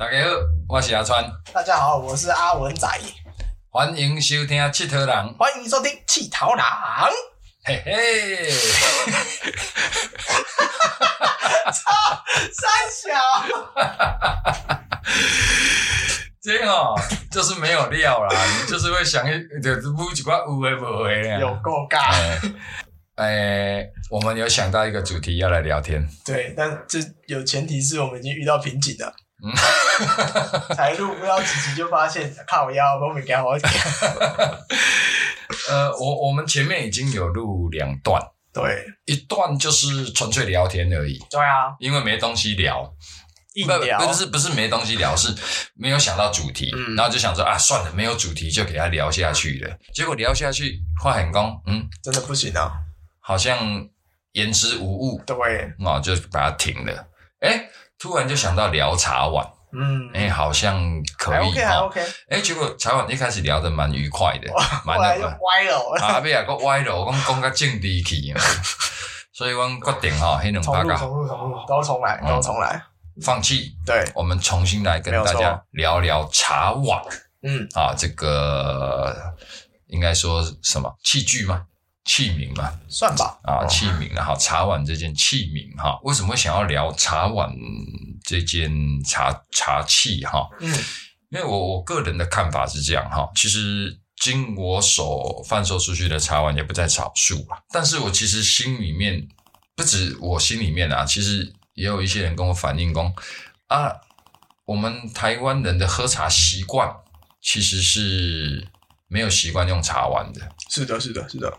大家好，我是阿川，大家好，我是阿文仔，欢迎收听《七头人》，欢迎收听《气头狼》。嘿嘿，操，三小，这个哦，就是没有料啦，你就是会想一，就是不几块有诶无诶有啊。够尬。哎、我们有想到一个主题要来聊天，对，但这有前提是我们已经遇到瓶颈了。嗯才录不到几集就发现 靠腰，我没给我讲。呃，我我们前面已经有录两段，对，一段就是纯粹聊天而已，对啊，因为没东西聊，不硬聊不是不是没东西聊，是没有想到主题，嗯然后就想说啊，算了，没有主题就给他聊下去了。结果聊下去，话很公，嗯，真的不行啊。好像言之无物，对，哦，就把它停了。哎，突然就想到聊茶碗，嗯，哎，好像可以哈。OK。哎，结果茶碗一开始聊得蛮愉快的，蛮那个歪了，啊，尾啊个歪了，我讲讲个正地去啊，所以我决定吼，迄两重录，百个重录，重录，都重来，都重来。放弃，对，我们重新来跟大家聊聊茶碗。嗯，啊，这个应该说什么器具吗？器皿嘛，算吧。啊，哦器皿啊，哈，茶碗这件器皿哈，为什么会想要聊茶碗这件茶茶器哈？嗯，因为我我个人的看法是这样哈，其实经我手贩售出去的茶碗也不在少数啊，但是我其实心里面不止我心里面啊，其实也有一些人跟我反映说啊，我们台湾人的喝茶习惯其实是没有习惯用茶碗的。是的，是的，是的。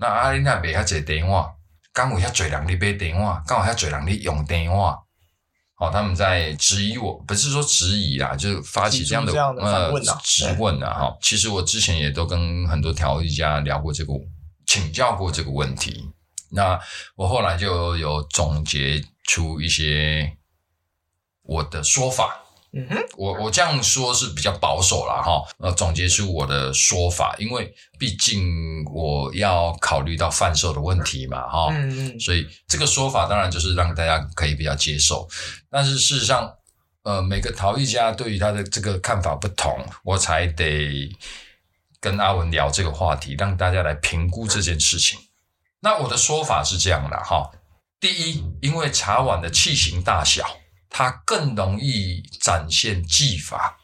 那啊，你若卖遐济电话，敢有遐侪人咧买电话，敢有遐侪人咧用电话？哦，他们在质疑我，不是说质疑啦，就是发起这样的呃质问啊。哈，其实我之前也都跟很多调理家聊过这个，请教过这个问题。那我后来就有总结出一些我的说法，嗯哼，我我这样说是比较保守了哈，呃，总结出我的说法，因为毕竟我要考虑到贩售的问题嘛哈，嗯嗯，所以这个说法当然就是让大家可以比较接受，但是事实上，呃，每个陶艺家对于他的这个看法不同，我才得跟阿文聊这个话题，让大家来评估这件事情。那我的说法是这样的哈，第一，因为茶碗的器型大小，它更容易展现技法、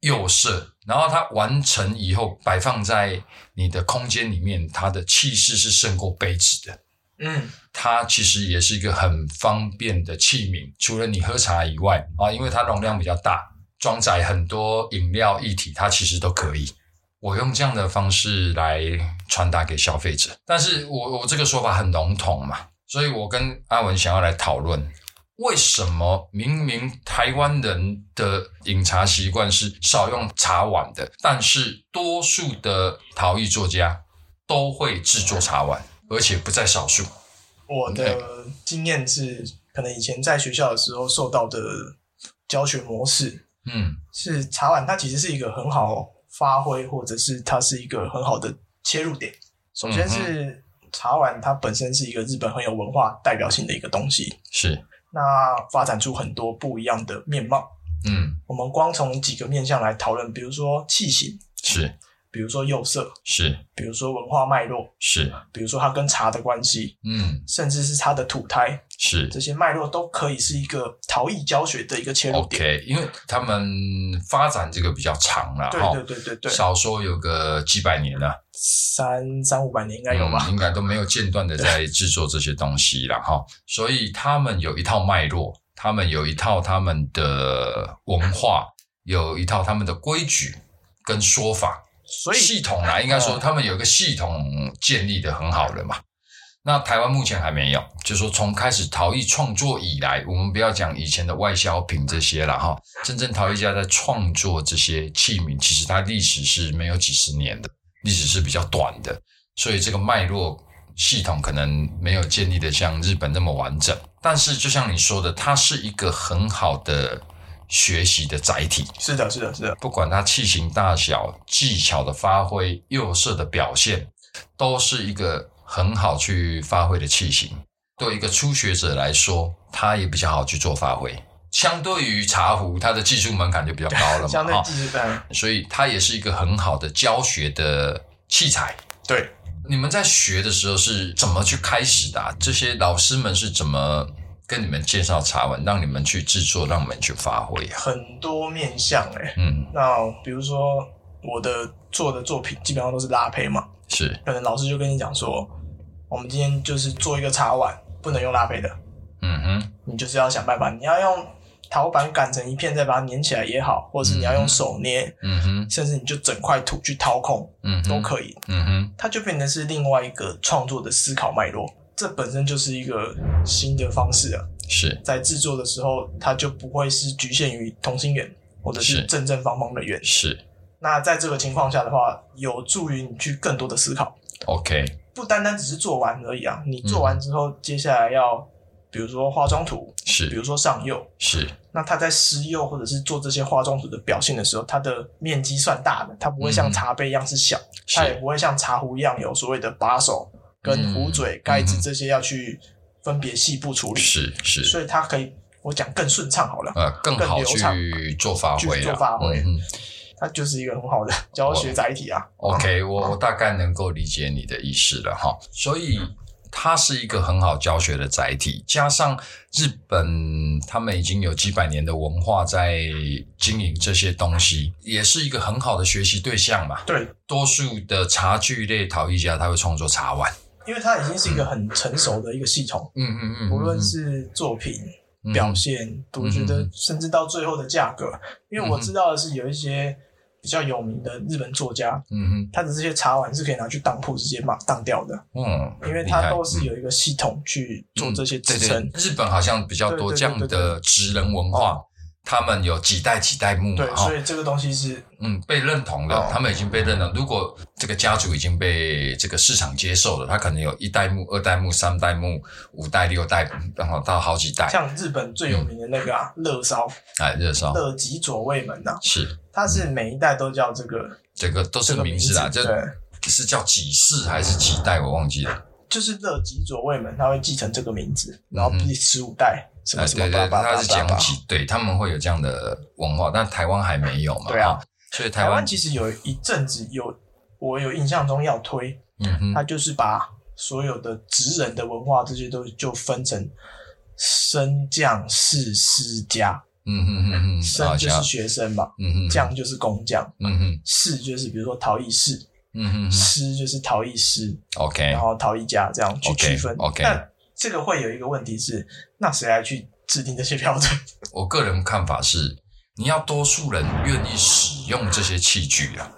釉色，然后它完成以后摆放在你的空间里面，它的气势是胜过杯子的。嗯，它其实也是一个很方便的器皿，除了你喝茶以外啊，因为它容量比较大，装载很多饮料液体，它其实都可以。我用这样的方式来传达给消费者，但是我我这个说法很笼统嘛，所以我跟阿文想要来讨论，为什么明明台湾人的饮茶习惯是少用茶碗的，但是多数的陶艺作家都会制作茶碗，而且不在少数。我的经验是，可能以前在学校的时候受到的教学模式嗯。是茶碗，它其实是一个很好发挥，或者是它是一个很好的切入点。首先是茶碗，它本身是一个日本很有文化代表性的一个东西，是，那发展出很多不一样的面貌。嗯。我们光从几个面向来讨论，比如说器型，是比如说釉色，是比如说文化脉络，是，比如说它跟茶的关系，嗯甚至是它的土胎，是这些脉络都可以是一个陶艺教学的一个切入点。OK，因为他们发展这个比较长了对哈，对对对对，少说有个几百年了，三三五百年应该有吧？嗯应该都没有间断的在制作这些东西了哈，所以他们有一套脉络，他们有一套他们的文化，有一套他们的规矩跟说法，所以系统啦，应该说嗯他们有一个系统建立的很好了嘛。那台湾目前还没有，就是说从开始陶艺创作以来，我们不要讲以前的外销品这些了哈，真正陶艺家在创作这些器皿，其实它历史是没有几十年的，历史是比较短的，所以这个脉络系统可能没有建立的像日本那么完整。但是就像你说的，它是一个很好的学习的载体。是的，是的，是的，不管它器型大小、技巧的发挥、釉色的表现，都是一个很好去发挥的器型。对一个初学者来说，它也比较好去做发挥。相对于茶壶，它的技术门槛就比较高了嘛，相对技术单，所以它也是一个很好的教学的器材。对，你们在学的时候是怎么去开始的、啊？这些老师们是怎么跟你们介绍茶碗，让你们去制作，让你们去发挥。啊？很多面向哎、嗯，那比如说我的做的作品基本上都是拉胚嘛，是。可能老师就跟你讲说，我们今天就是做一个茶碗，不能用拉胚的，嗯哼，你就是要想办法，你要用陶板擀成一片，再把它粘起来也好，或者是你要用手捏，嗯哼，甚至你就整块土去掏空嗯，都可以，嗯哼，它就变成是另外一个创作的思考脉络。这本身就是一个新的方式啊，是。在制作的时候，它就不会是局限于同心圆或者是是。正正方方的圆。是。那在这个情况下的话，有助于你去更多的思考，，OK，不单单只是做完而已啊。你做完之后，接下来要比如说化妆图，比如是说上釉，是。那它在施釉或者是做这些化妆图的表现的时候，它的面积算大的，它不会像嗯。茶杯一样是小，是。它也不会像茶壶一样有所谓的把手跟壶嘴、嗯盖子嗯。这些要去分别细部处理，是是，所以它可以我讲更顺畅好了，呃，更好去做发挥做发挥。嗯它就是一个很好的教学载体啊。OK，我我大概能够理解你的意思了哈。所以它是一个很好教学的载体，加上日本他们已经有几百年的文化在经营这些东西，也是一个很好的学习对象嘛。对，多数的茶具类陶艺家他会创作茶碗，因为它已经是一个很成熟的一个系统，嗯嗯嗯，无论是作品。表现，我觉得甚至到最后的价格，因为我知道的是有一些比较有名的日本作家，嗯哼，他的这些茶碗是可以拿去当铺直接嘛当掉的，嗯，因为它都是有一个系统去做这些支撑对。日本好像比较多这样的职人文化，他们有几代几代目嘛对，所以这个东西是嗯，被认同的，哦他们已经被认同。如果这个家族已经被这个市场接受了，他可能有一代目、二代目、三代目、五代、六代，然后到好几代。像日本最有名的那个啊，乐烧哎，热烧乐吉左卫门呐，是它是每一代都叫这个这个都是名字啊，这对，是叫几世还是几代？我忘记了。就是乐吉左卫门，他会继承这个名字，然后第十五代什哎，么什么他是讲叭叭。几，对他们会有这样的文化，但台湾还没有嘛。对啊，所以台湾，其实有一阵子有，我有印象中要推，嗯哼，他就是把所有的职人的文化这些都就分成升降士师家，嗯哼哼哼，升就是，学生嘛，嗯哼，将就是工匠，嗯哼，士就是比如说陶艺士，嗯哼哼师就是陶艺师，，OK，然后陶艺家这样去区分。OK 但这个会有一个问题是，那谁来去制定这些标准？我个人看法是，你要多数人愿意使用这些器具啊，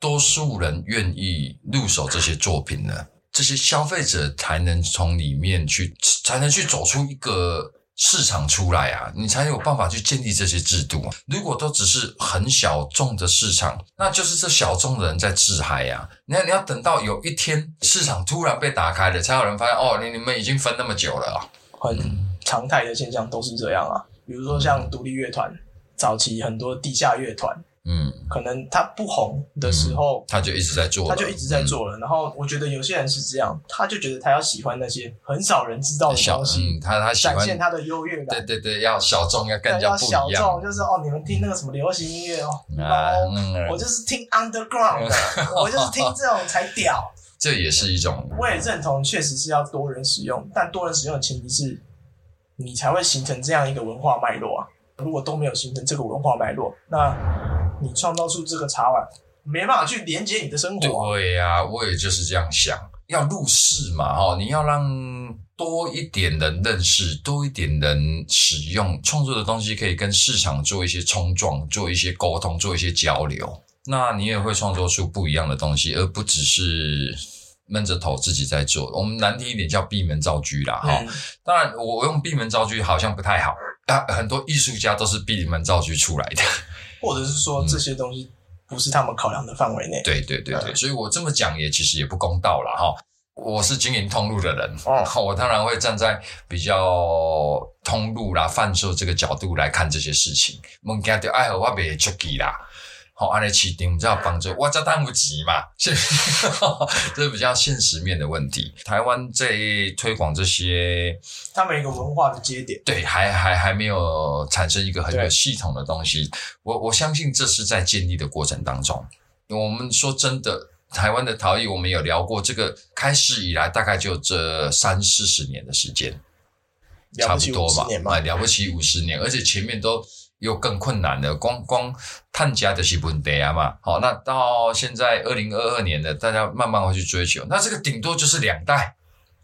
多数人愿意入手这些作品呢，这些消费者才能从里面去，才能去走出一个市场出来啊，你才有办法去建立这些制度。如果都只是很小众的市场，那就是这小众的人在自嗨呀、你看你要等到有一天市场突然被打开了，才有人发现哦，你你们已经分那么久了啊、很常态的现象都是这样啊。比如说像独立乐团，早期很多地下乐团，嗯，可能他不红的时候，他就一直在做了，他就一直在做了。然后我觉得有些人是这样，他就觉得他要喜欢那些很少人知道的小东西，嗯，他他喜欢展现他的优越感。对对对，要小众，要跟人对要家不一样小众，就是哦，你们听那个什么流行音乐哦，嗯，我就是听 underground 的，我就是听这种才屌。这也是一种我也认同，确实是要多人使用，但多人使用的前提是，你才会形成这样一个文化脉络啊。如果都没有形成这个文化脉络，那你创造出这个茶碗，没办法去连接你的生活啊、对呀、我也就是这样想，要入世嘛，哈，你要让多一点人认识，多一点人使用创作的东西，可以跟市场做一些冲撞，做一些沟通，做一些交流。那你也会创作出不一样的东西，而不只是闷着头自己在做。我们难听一点叫闭门造车啦，哈、嗯，当然，我用闭门造车好像不太好啊，很多艺术家都是闭门造车出来的。或者是说这些东西不是他们考量的范围内。对对对对，嗯所以我这么讲也其实也不公道了哈。我是经营通路的人，哦 我当然会站在比较通路啦、贩售这个角度来看这些事情。物件就爱和我别出去啦，好，安尼起定，你知道帮助我这当不急嘛？是，这是比较现实面的问题。台湾在推广这些，他们一个文化的节点，对，还还还没有产生一个很有系统的东西。我我相信这是在建立的过程当中。我们说真的，台湾的陶艺，我们有聊过，这个开始以来大概就这三四十年的时间，差了不多吧50年，嘛哎，了不起五十年，而且前面都有更困难了，光光探家的是问题啊嘛。好，那到现在二零二二年的，大家慢慢会去追求，那这个顶多就是两代，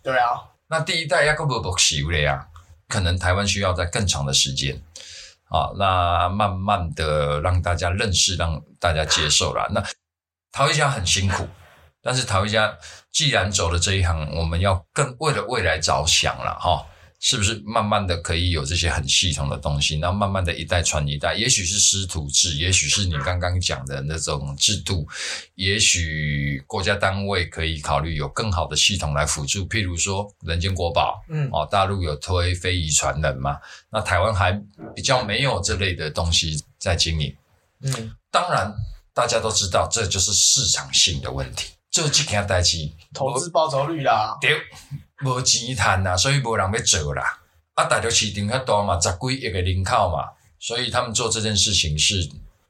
对啊，那第一代要个不不修了呀，可能台湾需要在更长的时间。啊，那慢慢的让大家认识，让大家接受了。那陶艺家很辛苦，但是陶艺家既然走了这一行，我们要更为了未来着想了哈。是不是慢慢的可以有这些很系统的东西，然后慢慢的一代传一代，也许是师徒制，也许是你刚刚讲的那种制度，也许国家单位可以考虑有更好的系统来辅助，譬如说人间国宝，嗯，哦，大陆有推非遗传人嘛，那台湾还比较没有这类的东西在经营。嗯，当然，大家都知道这就是市场性的问题，就这件代志投资报酬率啦，对，无钱赚啦，所以无人要做啦。啊，大陆市场遐大嘛，十几亿个人口嘛，所以他们做这件事情是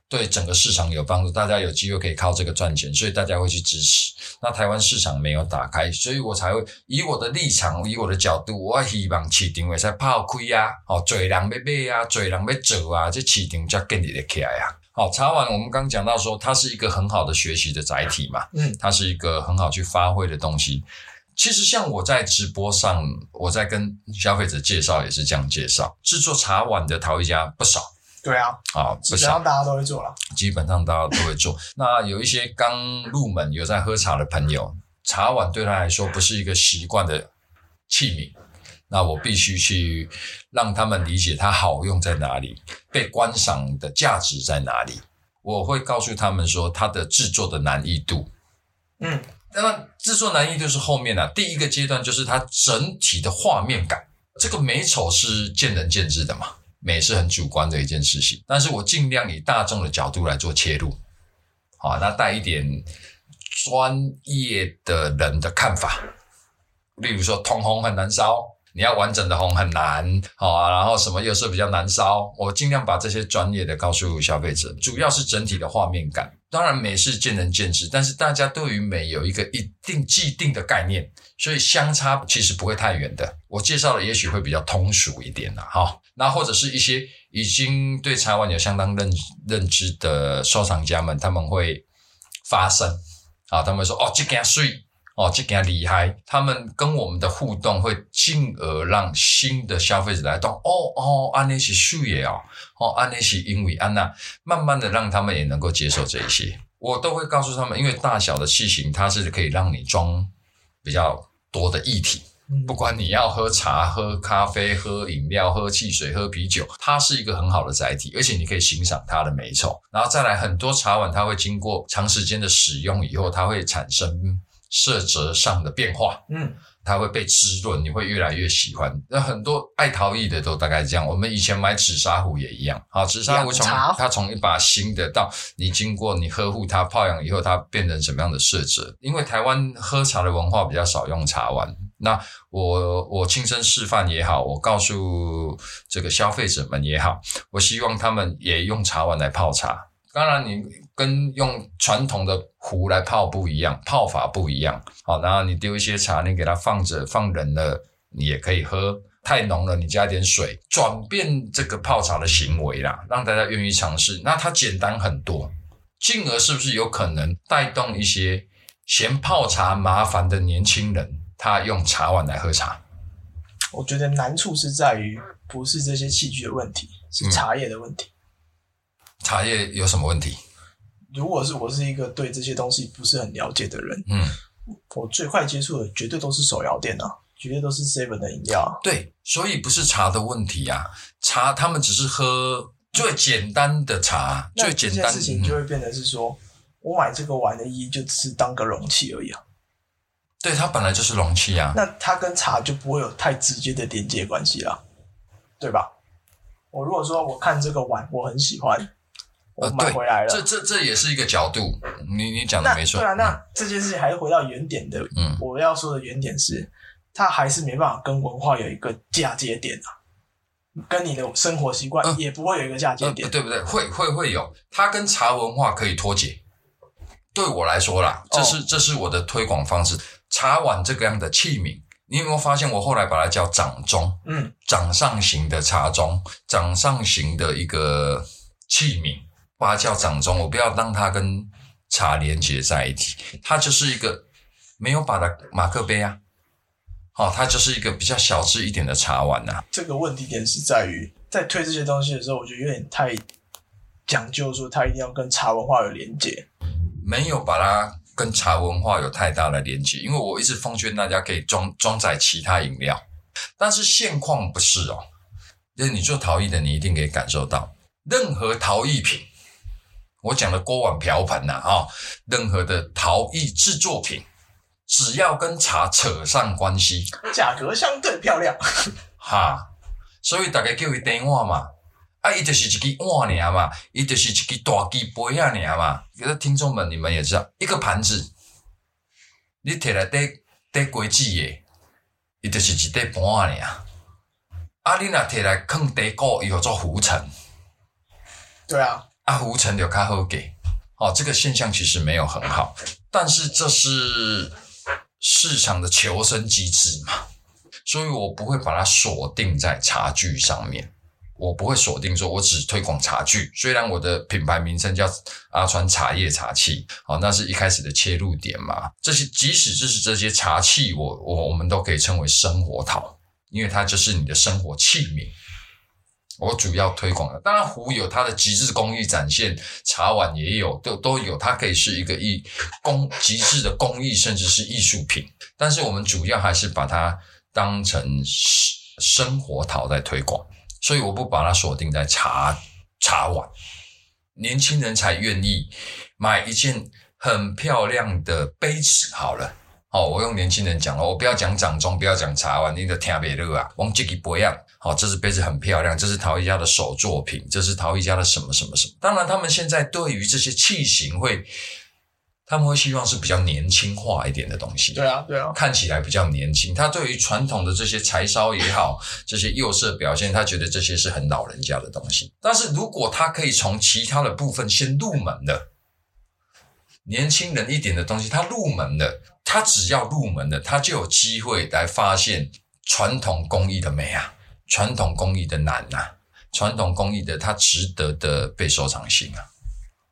对整个市场有帮助，大家有机会可以靠这个赚钱，所以大家会去支持。那台湾市场没有打开，所以我才会以我的立场，以我的角度，我希望市场会使泡开啊，哦，侪人要买啊，侪人要做啊，这市场才建立得起来啊。好，茶碗我们刚讲到说，它是一个很好的学习的载体嘛，嗯，它是一个很好去发挥的东西。其实像我在直播上，我在跟消费者介绍也是这样介绍，制作茶碗的陶艺家不少。对啊，啊，基本上，大家都会做了，基本上大家都会做。那有一些刚入门有在喝茶的朋友，茶碗对他来说不是一个习惯的器皿，那我必须去让他们理解它好用在哪里，被观赏的价值在哪里。我会告诉他们说它的制作的难易度，嗯，那么制作难易度是后面啊，第一个阶段就是它整体的画面感，这个美丑是见仁见智的嘛，美是很主观的一件事情，但是我尽量以大众的角度来做切入，好，那带一点专业的人的看法，例如说通红很难烧。你要完整的红很难，好啊，然后什么又是比较难烧，我尽量把这些专业的告诉消费者，主要是整体的画面感。当然美是见仁见智，但是大家对于美有一个一定既定的概念，所以相差其实不会太远的。我介绍的也许会比较通俗一点啦，哈。那或者是一些已经对茶碗有相当认认知的收藏家们，他们会发声啊，他们说哦，这件水。哦，这件厉害，他们跟我们的互动会进而让新的消费者来动。哦哦，安内是树叶哦，哦安内是因为安娜，慢慢的让他们也能够接受这一些。我都会告诉他们，因为大小的器型它是可以让你装比较多的液体，嗯不管你要喝茶、喝咖啡、喝饮料、喝汽水、喝啤酒，它是一个很好的载体，而且你可以欣赏它的美丑。然后再来，很多茶碗它会经过长时间的使用以后，它会产生色泽上的变化。嗯，它会被滋润，你会越来越喜欢。那很多爱陶艺的都大概这样。我们以前买紫砂壶也一样，好，紫砂壶从它从一把新的到你经过你呵护它泡养以后，它变成什么样的色泽？因为台湾喝茶的文化比较少用茶碗，那我我亲身示范也好，我告诉这个消费者们也好，我希望他们也用茶碗来泡茶。当然，你跟用传统的壶来泡不一样，泡法不一样。好，然后你丢一些茶，你给它放着，放冷了，你也可以喝。太浓了，你加点水，转变这个泡茶的行为啦，让大家愿意尝试。那它简单很多，进而是不是有可能带动一些嫌泡茶麻烦的年轻人，他用茶碗来喝茶？我觉得难处是在于不是这些器具的问题，是嗯茶叶的问题。茶叶有什么问题？如果是我是一个对这些东西不是很了解的人，嗯，我最快接触的绝对都是手摇店啊，绝对都是 Seven 的饮料啊。对，所以不是茶的问题啊，茶他们只是喝最简单的茶，最简单的事情就嗯会变成是说，我买这个碗的意义就只是当个容器而已啊。对，它本来就是容器啊。那它跟茶就不会有太直接的连接关系了，对吧？我如果说我看这个碗我很喜欢，我买回来了。这这这也是一个角度，你你讲的没错。对啊，那这件事情还是回到原点的。嗯我要说的原点是，它还是没办法跟文化有一个嫁接点啊，跟你的生活习惯嗯也不会有一个嫁接呃，点。对不对？会会会有，它跟茶文化可以脱节。对我来说啦，这是、这是我的推广方式。茶碗这个样的器皿，你有没有发现？我后来把它叫掌中，嗯，掌上型的茶盅，掌上型的一个器皿，把它叫掌中。我不要让它跟茶连接在一起，它就是一个没有把的马克杯啊。哦、它就是一个比较小只一点的茶碗呐、这个问题点是在于，在推这些东西的时候，我觉得有点太讲究，说它一定要跟茶文化有连接。没有把它跟茶文化有太大的连接，因为我一直奉劝大家可以装装载其他饮料，但是现况不是哦。就是你做陶艺的，你一定可以感受到，任何陶艺品，我讲的锅碗瓢盆呐、啊，任何的陶艺制作品，只要跟茶扯上关系，价格相对漂亮，哈，所以大家叫伊电话嘛，啊，伊就是一支碗尔嘛，伊就是一支大鸡杯啊尔嘛。可是听众们，你们也知道，一个盘子，你摕来得得规子的，伊就是一块盘尔。啊，你若摕来放底锅，伊叫做浮尘，对啊，啊，浮尘就较好给。哦，这个现象其实没有很好，但是这是市场的求生机制嘛。所以我不会把它锁定在茶具上面，我不会锁定说我只推广茶具。虽然我的品牌名称叫阿川茶叶茶器，哦，那是一开始的切入点嘛。这些即使就是这些茶器，我我我们都可以称为生活陶，因为它就是你的生活器皿。我主要推广的，当然壶有它的极致工艺展现，茶碗也有，都都有，它可以是一个艺工极致的工艺，甚至是艺术品。但是我们主要还是把它当成生活陶在推广，所以我不把它锁定在茶茶碗，年轻人才愿意买一件很漂亮的杯子。好了，哦，我用年轻人讲了，我不要讲掌中，不要讲茶碗，你都听别的啊，往这个不一样。好，这只杯子很漂亮，这是陶艺家的手作品，这是陶艺家的什么什么什么。当然，他们现在对于这些器型会，他们会希望是比较年轻化一点的东西。对啊，对啊，看起来比较年轻。他对于传统的这些柴烧也好，这些釉色表现，他觉得这些是很老人家的东西。但是如果他可以从其他的部分先入门的，年轻人一点的东西，他入门的，他只要入门的，他就有机会来发现传统工艺的美啊，传统工艺的难呐、传统工艺的它值得的被收藏性啊，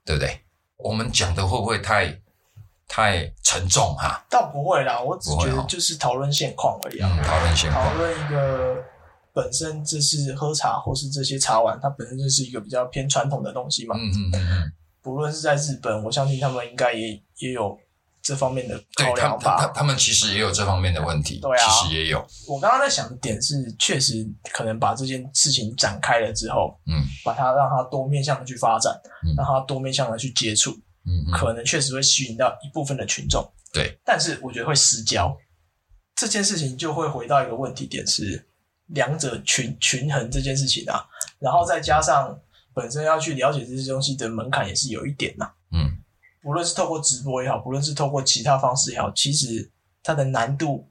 对不对？我们讲的会不会太太沉重哈、倒不会啦，我只觉得就是讨论现况而已啊。嗯，讨论现况讨。论一个本身这是喝茶或是这些茶碗，它本身就是一个比较偏传统的东西嘛。嗯嗯嗯嗯，不论是在日本，我相信他们应该也也有这方面的对他他他们其实也有这方面的问题，对啊。其实也有，我刚刚在想的点是，确实可能把这件事情展开了之后，嗯。把它让它多面向的去发展，嗯。让它多面向的去接触，嗯嗯，可能确实会吸引到一部分的群众。对，但是我觉得会失焦。这件事情就会回到一个问题点是两者群群衡这件事情啊，然后再加上本身要去了解这些东西的门槛也是有一点呐、嗯不论是透过直播也好，不论是透过其他方式也好，其实它的难度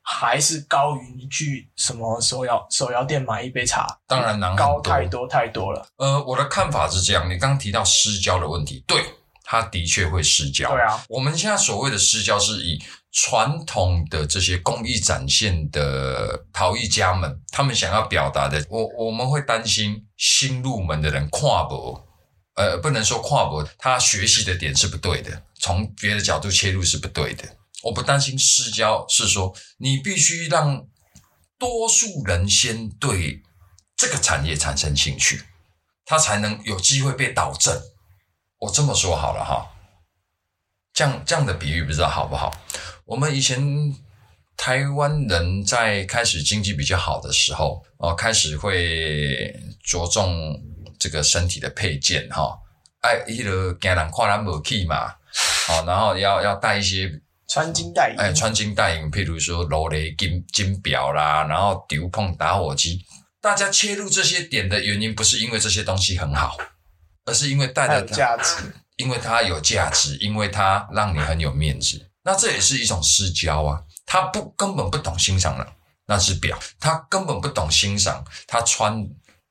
还是高于你去什么手摇手摇店买一杯茶，当然难很高太多太多了。呃，我的看法是这样，你刚刚提到失焦的问题，对，它的确会失焦。对啊，我们现在所谓的失焦，是以传统的这些工艺展现的陶艺家们，他们想要表达的，我我们会担心新入门的人跨博，呃，不能说跨博，他学习的点是不对的，从别的角度切入是不对的。我不担心失焦，是说你必须让多数人先对这个产业产生兴趣，他才能有机会被导正。我这么说好了哈，这样这样的比喻不知道好不好？我们以前台湾人在开始经济比较好的时候，哦，开始会着重这个身体的配件哈，哎，一个惊人看咱无起嘛，哦，然后要要带一些穿金戴银，哎穿金戴银，譬如说罗雷金金表啦，然后丢碰打火机，大家切入这些点的原因不是因为这些东西很好，而是因为带了它，价值。因为它有价值，因为它让你很有面子。那这也是一种私交啊，他不根本不懂欣赏了那只表，他根本不懂欣赏他穿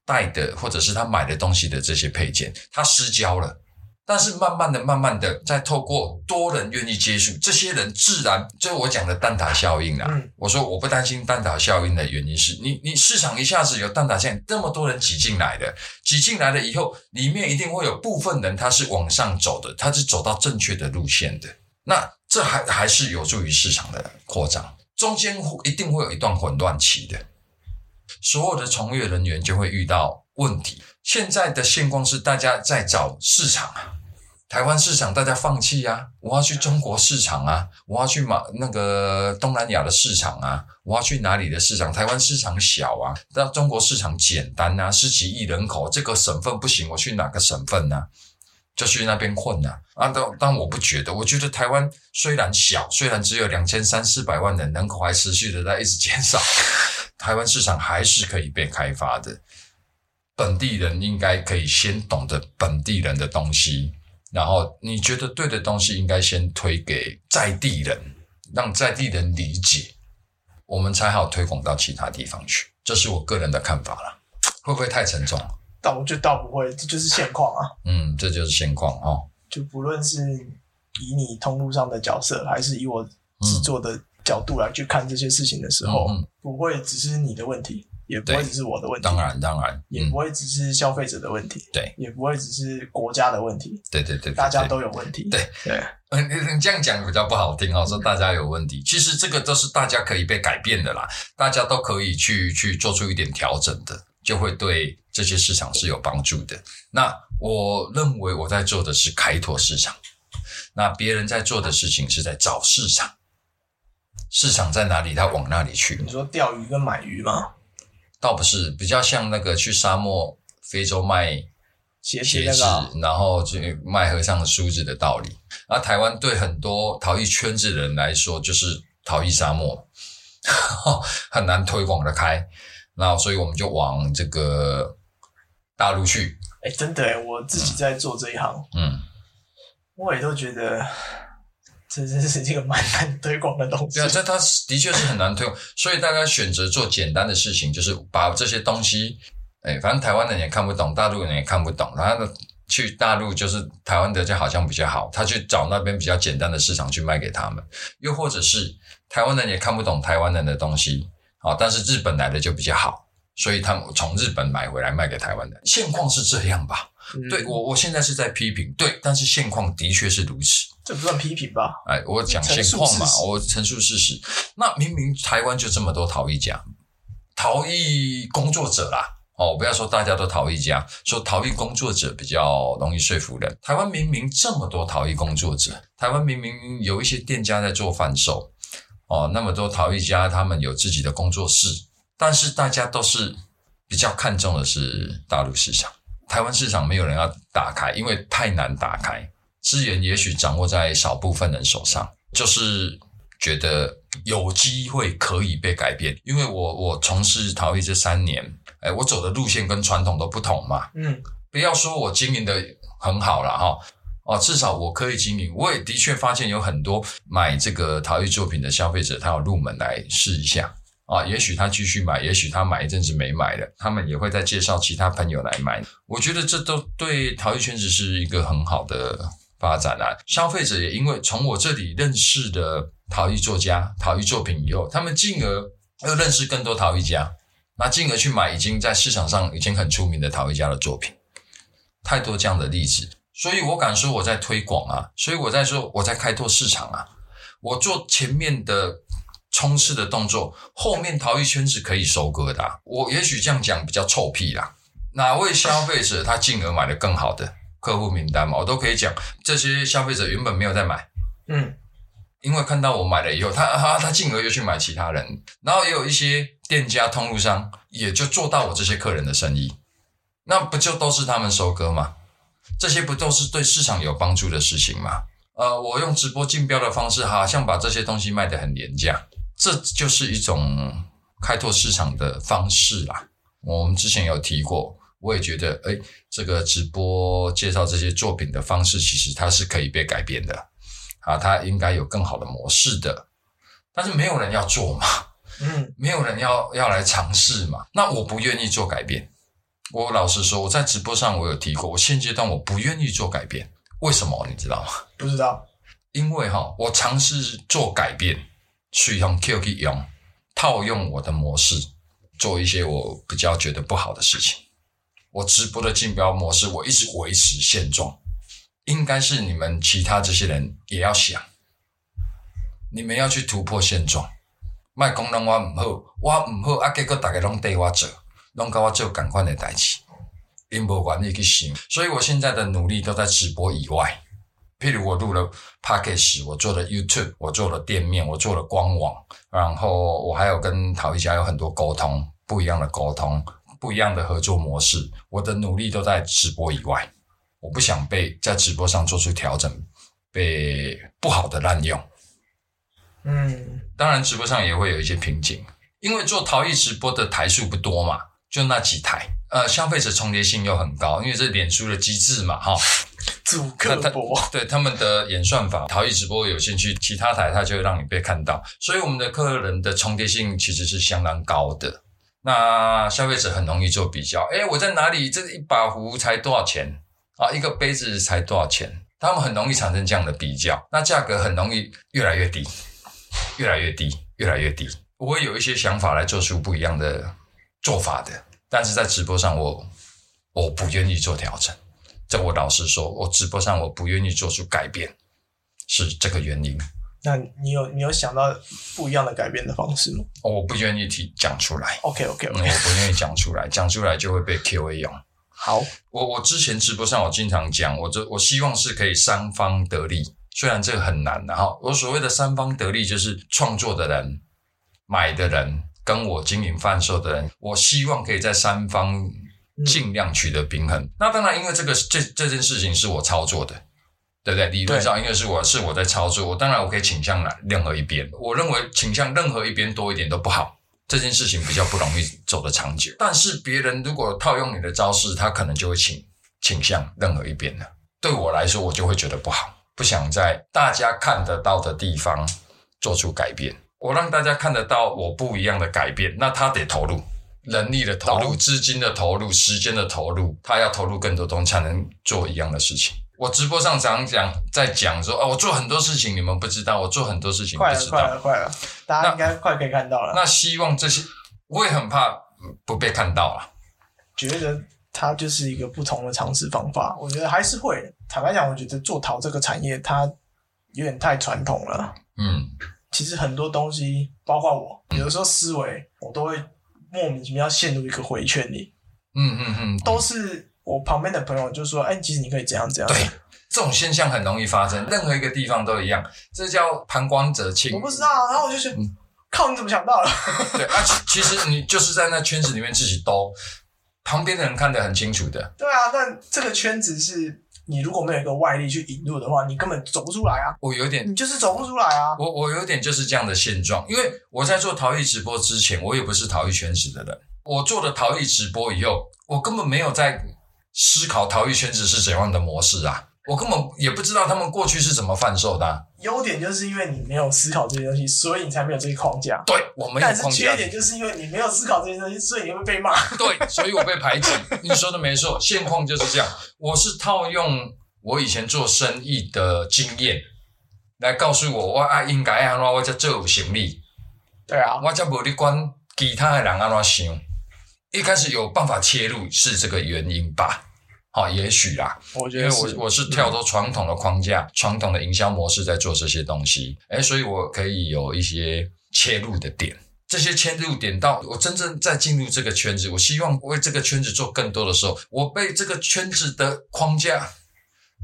戴的或者是他买的东西的这些配件，他失焦了。但是慢慢的、慢慢的，再透过多人愿意接触，这些人自然就是我讲的蛋挞效应啦。嗯我说我不担心蛋挞效应的原因是你，你市场一下子有蛋挞效应，这么多人挤进来的，挤进来了以后，里面一定会有部分人他是往上走的，他是走到正确的路线的。那这还还是有助于市场的扩张，中间一定会有一段混乱期的，所有的从业人员就会遇到问题。现在的现况是大家在找市场啊，台湾市场大家放弃啊，我要去中国市场啊，我要去马那个东南亚的市场啊，我要去哪里的市场？台湾市场小啊，那中国市场简单啊，十几亿人口，这个省份不行，我去哪个省份呢、就去那边混呐、啊！但但我不觉得，我觉得台湾虽然小，虽然只有两千三四百万人，人口还持续的在一直减少，台湾市场还是可以被开发的。本地人应该可以先懂得本地人的东西，然后你觉得对的东西，应该先推给在地人，让在地人理解，我们才好推广到其他地方去。这是我个人的看法啦，会不会太沉重？倒我觉得倒不会，这就是现况啊。嗯，这就是现况哦。就不论是以你通路上的角色，还是以我制作的角度来去看这些事情的时候，不会只是你的问题，也不会只是我的问题，当然，当然，嗯。也不，会只是消费者的问题，对，也不会只是国家的问题，对对对对，大家都有问题。对。对，你这样讲比较不好听哦，说大家有问题，其实这个都是大家可以被改变的啦，大家都可以去去做出一点调整的，就会对这些市场是有帮助的。那我认为我在做的是开拓市场，那别人在做的事情是在找市场，市场在哪里，他往哪里去你，说钓鱼跟买鱼吗，倒不是比较像那个去沙漠非洲卖鞋鞋子然后去卖和尚梳子的道理。而台湾对很多陶艺圈子的人来说，就是陶艺沙漠，很难推广的开。那所以我们就往这个大陆去，哎，真的哎，我自己在做这一行，嗯，我也都觉得这真是一个蛮难推广的东西对啊，。这它的确是很难推广，所以大家选择做简单的事情，就是把这些东西，哎，反正台湾人也看不懂，大陆人也看不懂，然后去大陆就是台湾的就好像比较好，他去找那边比较简单的市场去卖给他们，又或者是台湾人也看不懂台湾人的东西，啊，但是日本来的就比较好，所以他们从日本买回来卖给台湾人，现况是这样吧？嗯对我，我现在是在批评，对，但是现况的确是如此。这不算批评吧？哎，我讲现况嘛我陈述事实。那明明台湾就这么多陶艺家、陶艺工作者啦，哦，不要说大家都陶艺家，说陶艺工作者比较容易说服人。台湾明明这么多陶艺工作者，台湾明明有一些店家在做贩售，哦，那么多陶艺家他们有自己的工作室，但是大家都是比较看重的是大陆市场，台湾市场没有人要打开，因为太难打开。资源也许掌握在少部分人手上，就是觉得有机会可以被改变。因为我我从事陶艺这三年，哎，我走的路线跟传统都不同嘛。嗯，不要说我经营的很好了哈，哦，至少我可以经营。我也的确发现有很多买这个陶艺作品的消费者，他要入门来试一下啊。也许他继续买，也许他买一阵子没买了，他们也会再介绍其他朋友来买。我觉得这都对陶艺圈子是一个很好的发展啊。消费者也因为从我这里认识的陶艺作家、陶艺作品以后，他们进而又认识更多陶艺家，那进而去买已经在市场上已经很出名的陶艺家的作品。太多这样的例子，所以我敢说我在推广啊，所以我在说我在开拓市场啊，我做前面的冲刺的动作，后面陶艺圈子可以收割的啊、我也许这样讲比较臭屁啦，哪位消费者他进而买了更好的客户名单嘛，我都可以讲，这些消费者原本没有在买。嗯，因为看到我买了以后，他 他他进而又去买其他人，然后也有一些店家通路商也就做到我这些客人的生意，那不就都是他们收割吗？这些不都是对市场有帮助的事情吗？呃，我用直播竞标的方式，好像把这些东西卖得很廉价，这就是一种开拓市场的方式啦。我们之前有提过，我也觉得，哎，这个直播介绍这些作品的方式，其实它是可以被改变的啊，它应该有更好的模式的，但是没有人要做嘛，嗯，没有人要要来尝试嘛，那我不愿意做改变。我老实说，我在直播上我有提过，我现阶段我不愿意做改变，为什么你知道吗？不知道，因为哈，我尝试做改变，去用 QQ 用套用我的模式，做一些我比较觉得不好的事情。我直播的竞标模式，我一直维持现状，应该是你们其他这些人也要想，你们要去突破现状。卖功能我唔好，我唔好，啊，结果大家拢对我做。拢跟我做赶快的代志，因无愿意去想，所以我现在的努力都在直播以外。譬如我录了 p a c k a g e 我做了 YouTube，我做了店面，我做了官网，然后我还有跟陶艺家有很多沟通，不一样的沟通，不一样的合作模式。我的努力都在直播以外，我不想被在直播上做出调整，被不好的滥用。嗯，当然直播上也会有一些瓶颈，因为做陶艺直播的台数不多嘛。就那几台，呃，消费者重叠性又很高，因为这脸书的机制嘛，哈，主客博，对他们的演算法，陶艺直播有兴趣，其他台它就会让你被看到，所以我们的客人的重叠性其实是相当高的。那消费者很容易做比较，诶，我在哪里？这一把壶才多少钱啊？一个杯子才多少钱？他们很容易产生这样的比较，那价格很容易越来越低，越来越低，越来越低。我会有一些想法来做出不一样的。做法的，但是在直播上我我不愿意做调整，这我老实说，我直播上我不愿意做出改变，是这个原因。那你有你有想到不一样的改变的方式吗？我不愿意提讲出来。OK OK OK，我不愿意讲出来，讲出来就会被 Q A 用。好，我我之前直播上我经常讲，我这我希望是可以三方得利，虽然这个很难然后。我所谓的三方得利，就是创作的人、买的人。跟我经营贩售的人，我希望可以在三方尽量取得平衡。那当然，因为这个这这件事情是我操作的，对不对？理论上，因为是我是我在操作，我当然我可以倾向哪任何一边。我认为倾向任何一边多一点都不好，这件事情比较不容易走得长久。但是别人如果套用你的招式，他可能就会倾倾向任何一边了。对我来说，我就会觉得不好，不想在大家看得到的地方做出改变。我让大家看得到我不一样的改变，那他得投入人力的投入、资金的投入、时间的投入，他要投入更多东西才能做一样的事情。我直播上常讲，在讲说，哦，我做很多事情，你们不知道，我做很多事情，快了，快了，快了，大家应该快可以看到了。那希望这些，我也很怕不被看到了。觉得它就是一个不同的尝试方法，我觉得还是会。坦白讲，我觉得做陶这个产业，它有点太传统了。嗯。其实很多东西，包括我，有的时候思维，我都会莫名其妙陷入一个回圈里。嗯嗯嗯，都是我旁边的朋友就说：“哎，其实你可以这样这样。”对，这种现象很容易发生，任何一个地方都一样。这叫旁观者清。我不知道，然后我就说：“靠，你怎么想到了？” 对啊，其其实你就是在那圈子里面自己兜，旁边的人看得很清楚的。对啊，但这个圈子是。你如果没有一个外力去引入的话，你根本走不出来啊！我有点，你就是走不出来啊！我我有点就是这样的现状，因为我在做陶艺直播之前，我也不是陶艺圈子的人。我做了陶艺直播以后，我根本没有在思考逃逸圈子是怎样的模式啊！我根本也不知道他们过去是怎么贩售的。优点就是因为你没有思考这些东西，所以你才没有这些框架。对，我没有框架。但是缺点就是因为你没有思考这些东西，所以你会被骂。对，所以我被排挤。你说的没错，现况就是这样。我是套用。我以前做生意的经验，来告诉我我啊应该安怎，我才最有行李。对啊，我才无去管其他的人安怎想。一开始有办法切入是这个原因吧？好，也许啦。我觉得，因为我我是跳脱传统的框架、传统的营销模式在做这些东西，哎，所以我可以有一些切入的点。这些切入点到我真正在进入这个圈子，我希望为这个圈子做更多的时候，我被这个圈子的框架。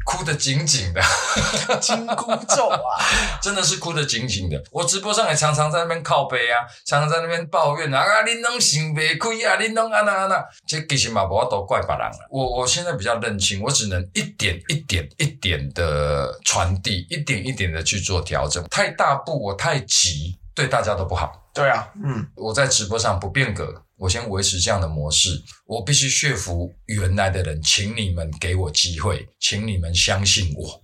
哭得紧紧的，紧箍咒啊！真的是哭得紧紧的。我直播上也常常在那边靠背啊，常常在那边抱怨啊，啊，恁拢想不开啊，恁拢啊那啊那，这其实嘛，我都怪别人了。我我现在比较认清，我只能一点一点一点的传递，一点一点的去做调整。太大步，我太急，对大家都不好。对啊，嗯，我在直播上不变革，我先维持这样的模式，我必须说服原来的人，请你们给我机会，请你们相信我，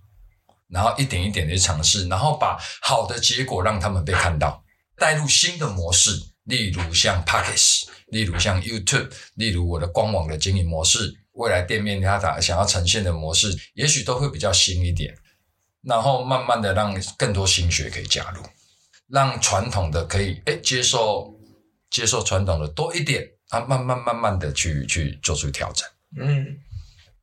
然后一点一点的尝试，然后把好的结果让他们被看到，带入新的模式，例如像 Pockets，例如像 YouTube，例如我的官网的经营模式，未来店面它打想要呈现的模式，也许都会比较新一点，然后慢慢的让更多新血可以加入，让传统的可以哎接受。接受传统的多一点，啊，慢慢慢慢的去去做出调整。嗯，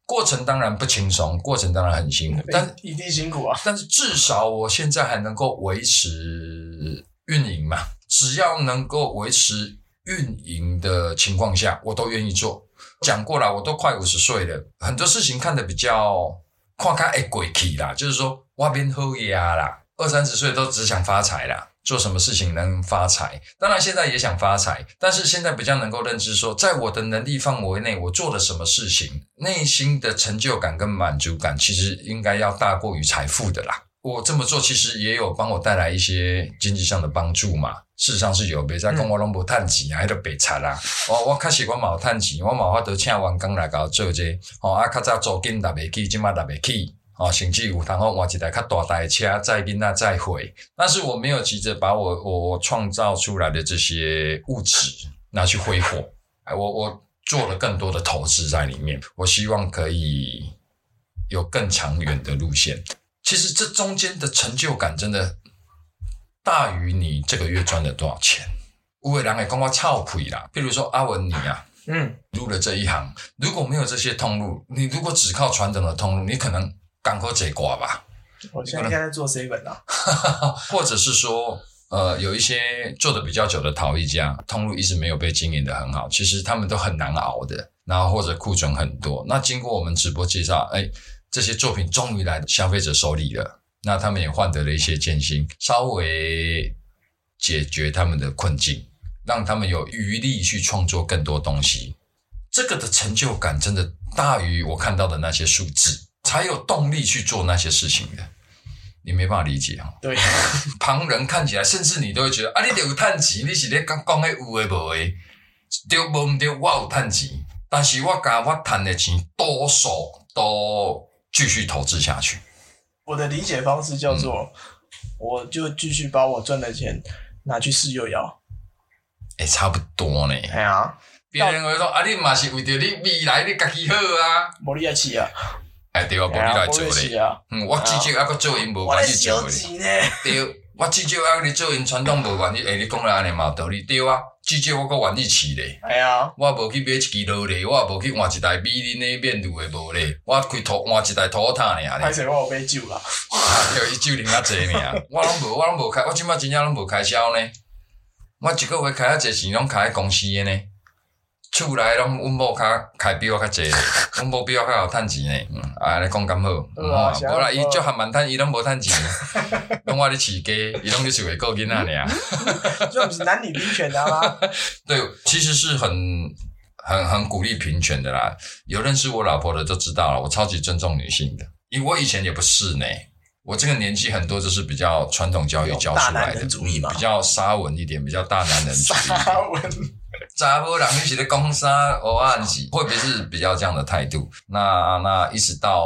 过程当然不轻松，过程当然很辛苦，但一定辛苦啊。但是至少我现在还能够维持运营嘛，只要能够维持运营的情况下，我都愿意做。讲过了，我都快五十岁了，很多事情看得比较看开哎鬼气啦，就是说外边喝呀啦，二三十岁都只想发财啦。做什么事情能发财？当然现在也想发财，但是现在比较能够认知说，在我的能力范围内，我做了什么事情，内心的成就感跟满足感，其实应该要大过于财富的啦。我这么做其实也有帮我带来一些经济上的帮助嘛。事实上是有，别在跟我拢无趁钱，还得白菜啦。我我开始我冇趁钱，我冇法度请员工来搞做这，哦啊，较早租金拿袂起，今嘛拿袂起。啊，甚至有，然后换一台较大台车载宾那再回，但是我没有急着把我我我创造出来的这些物质拿去挥霍，哎，我我做了更多的投资在里面，我希望可以有更长远的路线。其实这中间的成就感真的大于你这个月赚了多少钱。有的人会讲我操亏啦，比如说阿文你啊，嗯，入了这一行，如果没有这些通路，你如果只靠传统的通路，你可能。港口这挂吧，我现在在做 seven 啊，或者是说，呃，有一些做的比较久的陶艺家，通路一直没有被经营的很好，其实他们都很难熬的，然后或者库存很多。那经过我们直播介绍，哎，这些作品终于来消费者手里了，那他们也换得了一些艰辛，稍微解决他们的困境，让他们有余力去创作更多东西。这个的成就感真的大于我看到的那些数字。才有动力去做那些事情的，你没办法理解啊。对，旁人看起来，甚至你都会觉得啊，你得有探钱，你是咧讲讲诶有诶无诶，对无毋对？我有探钱，但是我甲我赚的钱，多数都继续投资下去。我的理解方式叫做，我就继续把我赚的钱拿去试幼药。诶，差不多呢。系啊，别人会说啊，你嘛是为着你未来你家己好啊，无你爱饲啊。哎，对啊，无你来做咧。嗯，我至少还阁做因无关系做咧。对，我至少还你做因传统无关系。哎，你讲了安尼嘛有道理。对啊，至少我阁愿意饲咧。系啊，我无去买一支罗咧，我也无去换一台美林的面炉的无咧。我开土换一台土塔尔。歹势，我有买酒啦。对伊酒啉较济尔，我拢无，我拢无开，我即摆真正拢无开销呢。我一个月开啊济钱，拢开喺公司诶呢。厝内拢阮某较开比我较济，阮某比我较好趁钱呢。嗯，啊，你讲咁好，无啦，伊足含蛮趁，伊拢无趁钱，拢我咧饲鸡，伊拢咧饲会顾囡仔尔。这不是男女平权的吗？对，其实是很很很鼓励平权的啦。有认识我老婆的都知道了，我超级尊重女性的，因为我以前也不是呢。我这个年纪很多就是比较传统教育教出来的，比较沙文一点，比较大男人主义。沙文。查甫人你是咧讲啥？我暗记会不会是比较这样的态度？那那一直到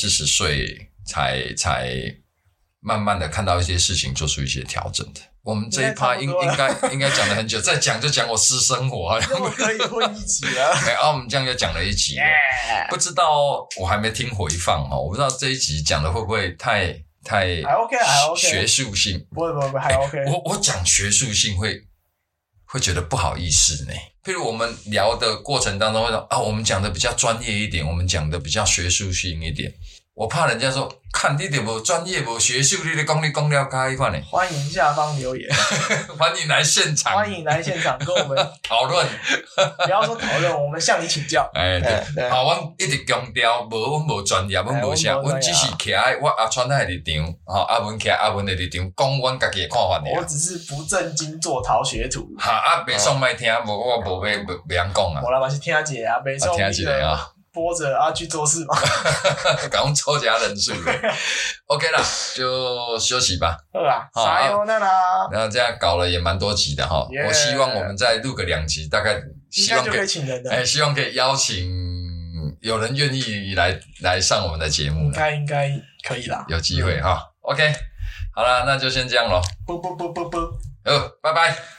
四十岁才才慢慢的看到一些事情，做出一些调整的。我们这一趴应应该应该讲了很久，再讲就讲我私生活，可以混一集啊。哎，啊，我们这样就讲了一集，不知道我还没听回放哦，我不知道这一集讲的会不会太太还 OK 还 OK 学术性，不不不还 OK。我我讲学术性会。会觉得不好意思呢。譬如我们聊的过程当中，会说啊，我们讲的比较专业一点，我们讲的比较学术性一点。我怕人家说，看你点无专业无学术，你的功力功料开一块呢。欢迎下方留言，欢迎来现场，欢迎来现场跟我们 讨论。不要说讨论，我们向你请教。哎，对，好，我一直强调，无我无专业，我无啥，我只是徛在我阿川的立场，哈，阿文徛阿文的立场，讲我家己的看法尔。我只是不正经做逃学徒。哈，啊，别送麦听，无我无要袂袂晓讲啊。我来嘛是听一下啊，别送听一下啊。播着啊去做事嘛。赶快凑加人数了。OK 啦，就休息吧。好啊，好加油那啦，然后这样搞了也蛮多集的哈我希望我们再录个两集，大概希望可以，请人的。哎，希望可以邀请有人愿意来来上我们的节目应了，该应该可以啦。有机会哈。OK，好啦，那就先这样咯。不不不不不。呃，拜拜。